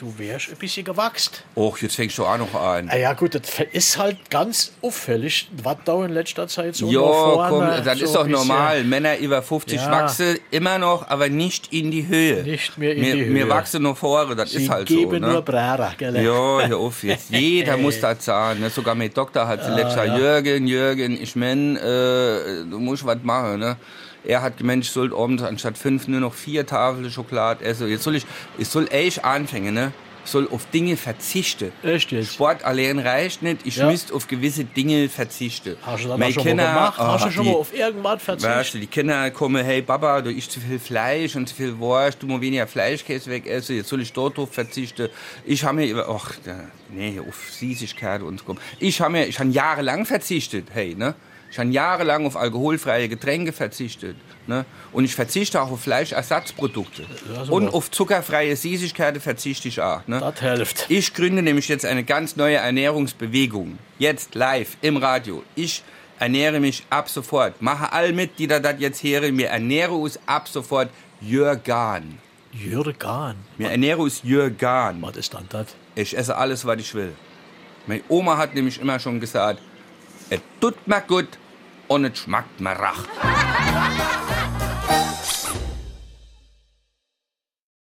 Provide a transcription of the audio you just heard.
Du wärst ein bisschen gewachsen. Och, jetzt fängst du auch noch an. Ah ja gut, das ist halt ganz auffällig, was da in letzter Zeit so Ja, vorne komm, das so ist doch normal. Männer über 50 Ja. wachsen immer noch, aber nicht in die Höhe. Nicht mehr in wir, die Wir Höhe. wachsen noch vor, das Sie ist halt so. nur Ne? Bräder, gell? Ja, hör auf jetzt. Jeder muss das sagen. Ne? Sogar mein Doktor hat zuletzt gesagt, Jürgen, Jürgen, ich mein, äh, du musst was machen. Ne? Er hat gemeint, ich soll abends anstatt fünf nur noch vier Tafeln Schokolade essen. Jetzt soll ich, ich soll echt anfangen, ne? Ich soll auf Dinge verzichten. Echt jetzt? Sport allein reicht nicht. Ich Ja. müsste auf gewisse Dinge verzichten. Hast du das Meine schon Kinder- mal gemacht? Hast du ah, schon die- mal auf irgendwas Weißt verzichtet? du, die Kinder kommen, hey Papa, du isst zu viel Fleisch und zu viel Wurst, du musst weniger Fleischkäse wegessen, jetzt soll ich dort drauf verzichten. Ich habe mir, über- ach, nee, auf Süßigkeiten und so. Ich habe mir, ich habe jahrelang verzichtet, hey, ne? Ich habe jahrelang auf alkoholfreie Getränke verzichtet, ne? Und ich verzichte auch auf Fleischersatzprodukte. und auf zuckerfreie Süßigkeiten verzichte ich auch, ne? Das hilft. Ich gründe nämlich jetzt eine ganz neue Ernährungsbewegung. Jetzt live im Radio. Ich ernähre mich ab sofort. Mache all mit, die da das jetzt hören. Wir ernähren uns ab sofort Jürgan. Jürgen. Wir ernähren uns Jürgan. Was ist dann das? Ich esse alles, was ich will. Meine Oma hat nämlich immer schon gesagt, es tut mir gut und es schmeckt mir rach.